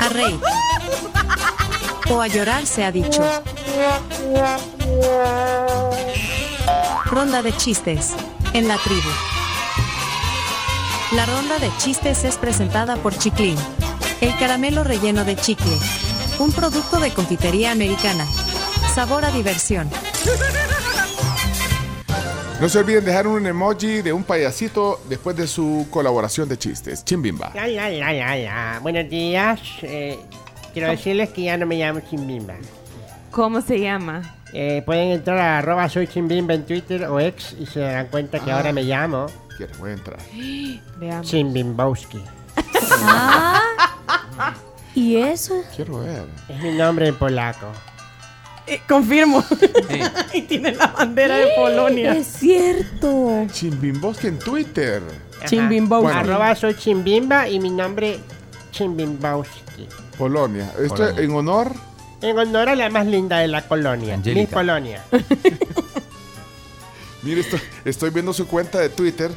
A reír. O a llorar se ha dicho. Ronda de chistes. En la tribu. La ronda de chistes es presentada por Chiclin. El caramelo relleno de chicle. Un producto de confitería americana. Sabor a diversión. No se olviden dejar un emoji de un payasito después de su colaboración de chistes. Chimbimba. La, la, la, la, la. Buenos días. Eh, quiero decirles que ya no me llamo Chimbimba. ¿Cómo se llama? Eh, pueden entrar a arroba soy Chimbimba en Twitter o ex y se darán cuenta que Ah. ahora me llamo Quiero, voy a entrar. Veamos. Chimbimbowski. Ah. ¿Y eso? Quiero ver. Es mi nombre en polaco. Eh, confirmo. y tiene la bandera de Polonia. Es cierto. Chimbimboski en Twitter. Chimbimbowski. Bueno. Arroba soy Chimbimba y mi nombre Chimbimbowski. Polonia. Esto Polonia. en honor. En honor a la más linda de la colonia. Mi Polonia. Mire, estoy, estoy viendo su cuenta de Twitter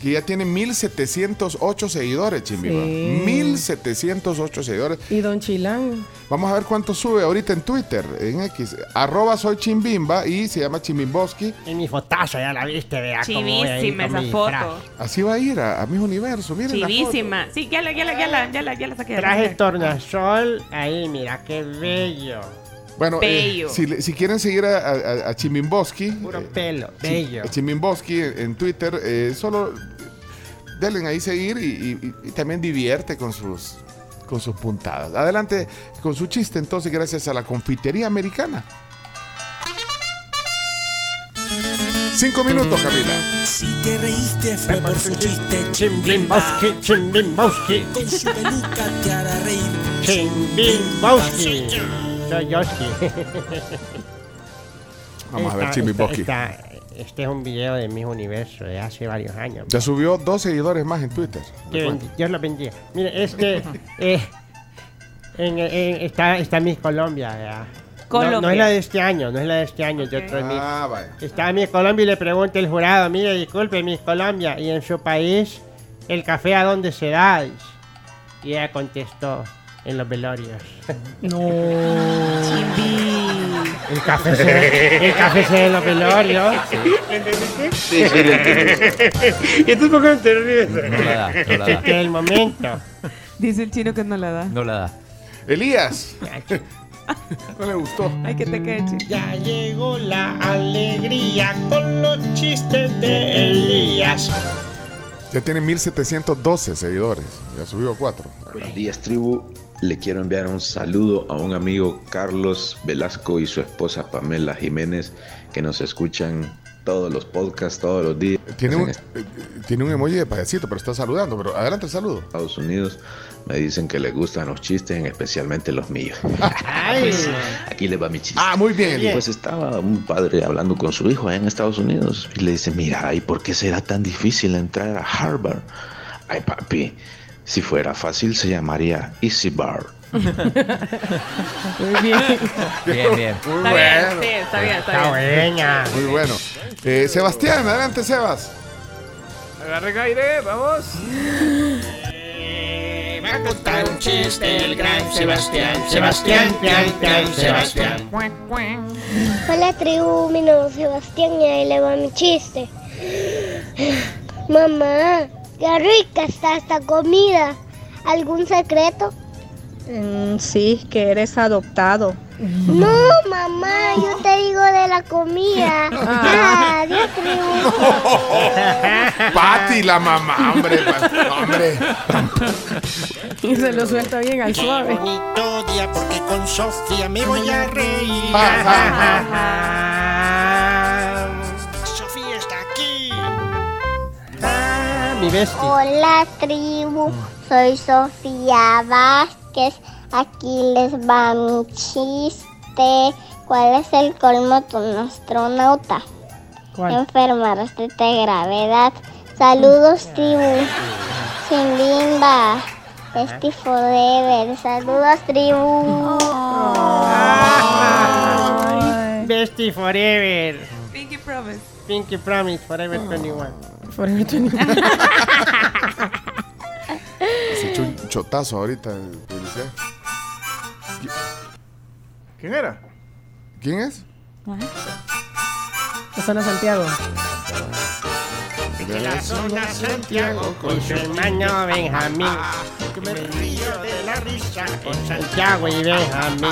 que ya tiene 1708 seguidores, Chimbimba. Sí. 1708 seguidores. Y Don Chilán. Vamos a ver cuánto sube ahorita en Twitter, en X. Arroba soy Chimbimba y se llama Chimbimboski. Y mi fotazo, ya la viste, vea Chivísima esa foto. traje. Así va a ir a, a mis universo. Miren la foto. Chivísima. Sí, ya la, ya la, ya la, ya la, ya la saqué. Traje tornasol, ahí, mira, qué bello. Bueno, eh, Bello. si, le- si quieren seguir a, a, a Chimbimboski, Puro eh, pelo, Chi- bello. a Chimbimboski en, en Twitter, eh, solo denle ahí seguir y, y- y también divierte con sus, con sus puntadas. Adelante con su chiste, entonces, gracias a la confitería americana. Cinco minutos, Camila. Si te reíste fue por su chiste. Chimbimbowski, Chimbimbowski, Con su peluca te hará reír. Chimbimbowski. Soy Yoski. Vamos a ver esta- esta- Este es un video de mis universo de hace varios años. Ya subió dos seguidores más en Twitter. Que Dios lo bendiga. Mire, este. eh, en, en- está, está Miss Colombia. ¿verdad? No, Colombia. no es la de este año, no es la de este año, de otro Miss. Ah, vaya. Está Miss Colombia y le pregunta el jurado, mire, disculpe, Miss Colombia, ¿y en su país el café a dónde se da? Y ella contestó, en los velorios. El café se el café se en los velorios. Sí, sí, lo entendí. ¿Y tú por qué te ríes? No la da, no la da. Este es el momento. Dice el chino que no la da. No la da. Elías. No le gustó. Ay, que te quede. Ya llegó la alegría con los chistes de Elías. Ya tiene 1712 seguidores. Ya subió cuatro. Buenos días, tribu. Le quiero enviar un saludo a un amigo Carlos Velasco y su esposa Pamela Jiménez que nos escuchan todos los podcasts, todos los días Tiene en un, eh, tiene un emoji de payasito, pero está saludando. Pero adelante el saludo. Estados Unidos. Me dicen que les gustan los chistes, especialmente los míos. Ay, Aquí le va mi chiste. Ah, muy bien. Pues estaba un padre hablando con su hijo allá en Estados Unidos y le dice, mira, ¿y por qué será tan difícil entrar a Harvard? Ay, papi, si fuera fácil se llamaría Easy Bar. Muy bien. Bien, bien. Muy Está bien, sí, está bien, está está bien. buena. Muy bueno. Eh, Sebastián, adelante, Sebas. Agarre aire, vamos. Va a contar un chiste el gran Sebastián. Sebastián, pian, pian, Sebastián. Hola tribu, mi nombre es Sebastián y ahí le va mi chiste. Mamá, qué rica está esta comida. ¿Algún secreto? Mm, sí, que eres adoptado. No, mamá, yo te digo de la comida. Adiós, tribu. Pati, la mamá, hombre. pa- hombre. Y se lo suelta bien al Qué suave. bonito día porque con Sofía me voy a reír. Mi bestia. Hola tribu, soy Sofía Vázquez. Aquí les va mi chiste. ¿Cuál es el colmo de un astronauta? Enfermarse de gravedad. Saludos tribu. Sin bimba. Bestie Forever. Saludos tribu. Bestie Forever. Pinky Promise. Pinky Promise Forever 21. Forever 21. Se echó un chotazo ahorita. el policía. ¿Quién era? ¿Quién es? La zona Santiago. De la zona Santiago con su hermano Benjamín. Que me río de la risa con Santiago y Benjamín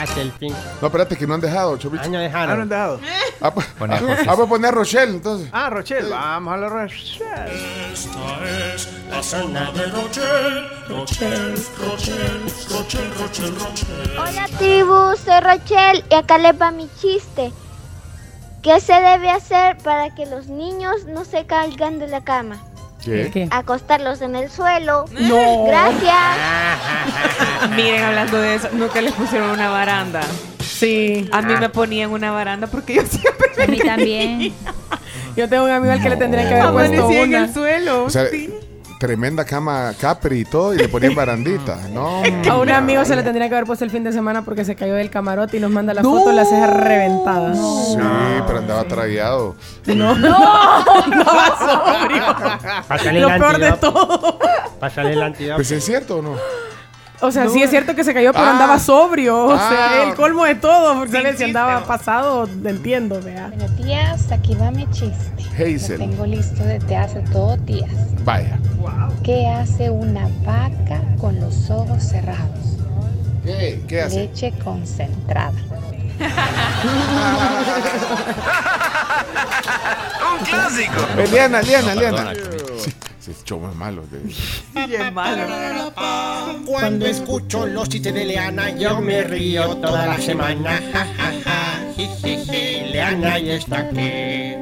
hasta el fin. No, espérate, que no han dejado, Chopicho. Año Ah, no han dejado. Ah, pues, Pone a ah, José. ah, pues poner a Rochelle, entonces. Ah, Rochelle. Vamos a la Rochelle. La zona de Rochelle, Rochelle, Rochelle, Rochelle, Rochelle, Rochelle. Hola tribu, soy Rochelle y acá les va mi chiste. ¿Qué se debe hacer para que los niños no se caigan de la cama? ¿Qué? ¿Qué? Acostarlos en el suelo. No. Gracias. Miren, hablando de eso, nunca les pusieron una baranda. Sí. A mí me ponían una baranda porque yo siempre A mí también. Yo tengo un amigo al que le tendría que haber puesto amanecí en una. el suelo. O sea, sí. Tremenda cama Capri y todo, y le ponían barandita. No, A un amigo se le tendría que haber puesto el fin de semana porque se cayó del camarote y nos manda la foto la ceja reventada. Sí, pero andaba tragueado. No, no, andaba sobrio. Pásale Lo peor de todo. Pásale el antídoto. Pues es cierto o no. O sea, sí es cierto que se cayó, pero Ah. andaba sobrio. O Ah. sea, el colmo de todo. Porque ¿sabes? si andaba pasado, entiendo, vea. Buenos días, aquí va mi chiste. Lo Hazel. tengo listo desde hace dos días. Vaya. ¿Qué hace una vaca con los ojos cerrados? ¿Qué? ¿Qué hace? Leche concentrada. Un clásico. Eh, Liana, Liana, Ese show es malo. Cuando escucho los chistes de Leana, yo me río toda la semana. Ja, ja, ja. Leana ya está aquí.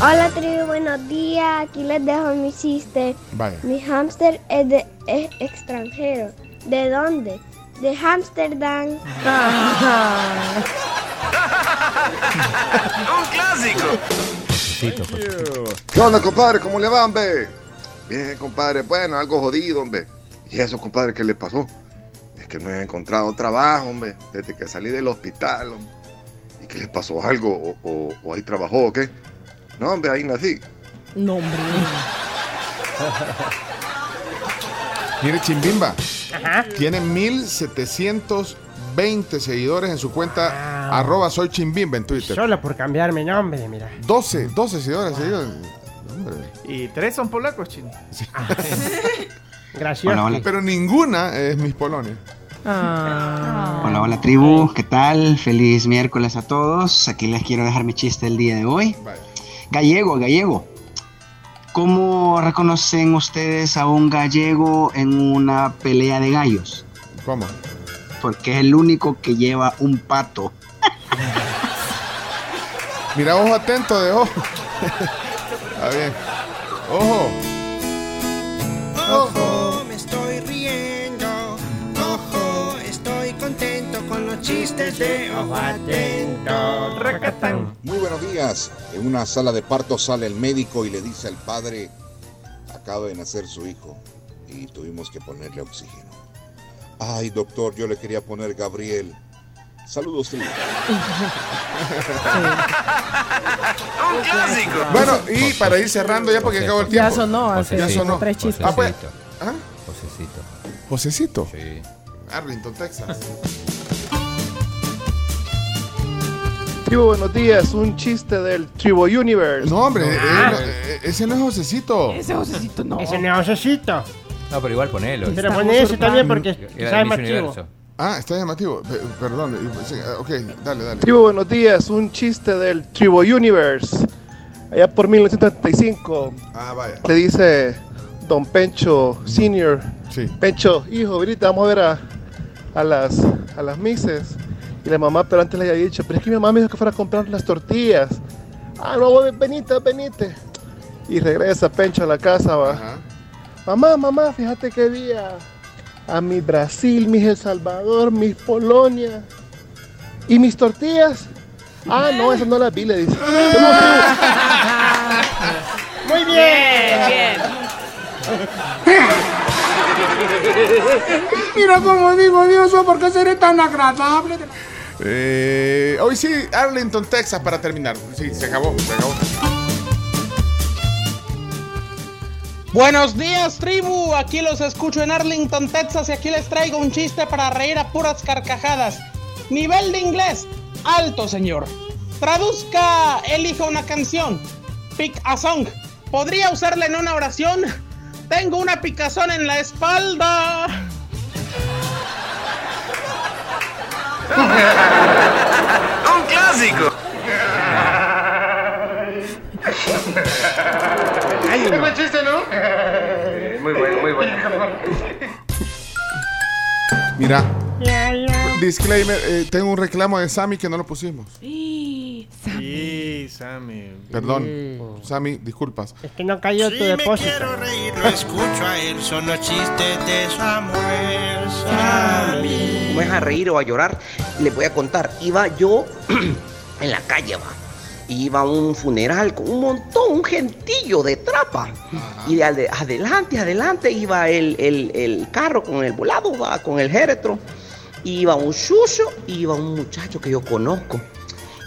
Hola tribu, buenos días. Aquí les dejo mi chiste. Mi hámster es, de, es extranjero. ¿De dónde? De Ámsterdam. Un clásico. ¿Qué onda, compadre? ¿Cómo le va, hombre? Bien, compadre. Bueno, algo jodido, hombre. ¿Y eso, compadre, qué le pasó? Es que no he encontrado trabajo, hombre, desde que salí del hospital, hombre. ¿Y qué le pasó? ¿Algo? ¿O, o- o ahí trabajó o qué? No, hombre, ahí nací. No, hombre. Mire, Chimbimba. Ajá. Tiene 1720 seguidores en su cuenta arroba soy Chimbimba en Twitter. Solo por cambiar mi nombre, mira. 12, 12 seguidores seguidos. Hombre. Y tres son polacos, chino. Gracioso. Hola, hola. Pero ninguna es Miss Polonia. Ah. Hola, hola tribu, ¿qué tal? Feliz miércoles a todos. Aquí les quiero dejar mi chiste el día de hoy. Vaya. Gallego, gallego. ¿Cómo reconocen ustedes a un gallego en una pelea de gallos? ¿Cómo? Porque es el único que lleva un pato. Mira, ojo atento de ojo. Está bien. Ojo. Ojo, me estoy riendo. Ojo, estoy contento con los chistes de Ojo Atento. Racatán. Muy buenos días. En una sala de parto sale el médico y le dice al padre, acaba de nacer su hijo y tuvimos que ponerle oxígeno. Ay, doctor, yo le quería poner Gabriel. Saludos, tribu. Un clásico. Bueno, y para ir cerrando ya porque acabó el Ya tiempo. sonó hace Ya sonó. tres chistes. Ah, pues. Josecito. ¿Ah? Josecito. Josecito. Sí. Arlington, Texas. Tribu, buenos días. Un chiste del Tribu Universe. No, hombre, Ah. eh, ese no es Josecito. Ese Josecito no. Ese necesito. No, pero igual ponelo. Pero poné ese también porque Era sabe de más chivo. Ah, está llamativo. Pe- Perdón. eh, ah, Ok, dale, dale. Tribu, buenos días. Un chiste del Tribu Universe. Allá por 1935 Ah, vaya. le dice Don Pencho Senior. Sí. Pencho, hijo, ahorita vamos a ver a, a las, a las mises. Y la mamá, pero antes le había dicho, pero es que mi mamá me dijo que fuera a comprar las tortillas. Ah, no, venite, venite. Y regresa Pencho a la casa, va. Ajá. Mamá, mamá, fíjate que vi a, mi Brasil, mis El Salvador, mis Polonia. ¿Y mis tortillas? Ah, no, esas no las vi, le dice. Muy bien. Bien, Mira cómo digo Dios, ¿por qué seré tan agradable? Eh, hoy sí, Arlington, Texas, para terminar. Sí, se acabó, se acabó. Buenos días, tribu. Aquí los escucho en Arlington, Texas, y aquí les traigo un chiste para reír a puras carcajadas. Nivel de inglés, alto, señor. Traduzca, elija una canción. Pick a song. ¿Podría usarla en una oración? Tengo una picazón en la espalda. Un clásico. Qué buen chiste, ¿no? Muy bueno, muy bueno. Mira, disclaimer, eh, tengo un reclamo de Sammy que no lo pusimos. Sí, Sammy. Perdón, Sammy, disculpas. Es que no cayó tu Si me depósito. quiero reír, lo escucho a él. Son los chistes de Samuel Sammy. ¿Cómo es a reír o a llorar? Les voy a contar. Iba yo en la calle, va. Iba a un funeral con un montón, un gentillo de trapa. Y de ade- adelante, adelante iba el, el- el carro con el volado, va, con el géretro. Iba un chucho y iba un muchacho que yo conozco.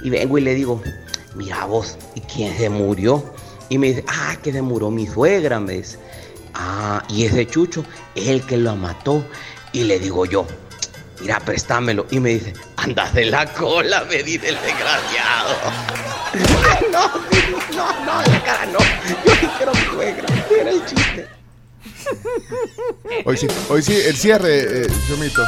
Y vengo y le digo, mira vos, ¿y quién se murió? Y me dice, ah, que se murió mi suegra, me dice. Ah, y ese chucho es el que lo mató. Y le digo yo, mira, préstamelo. Y me dice, anda de la cola, me dice el desgraciado. No, no, no, la cara no. Yo mi suegra. Era el chiste. Hoy sí, hoy sí, el cierre, eh, Chomito.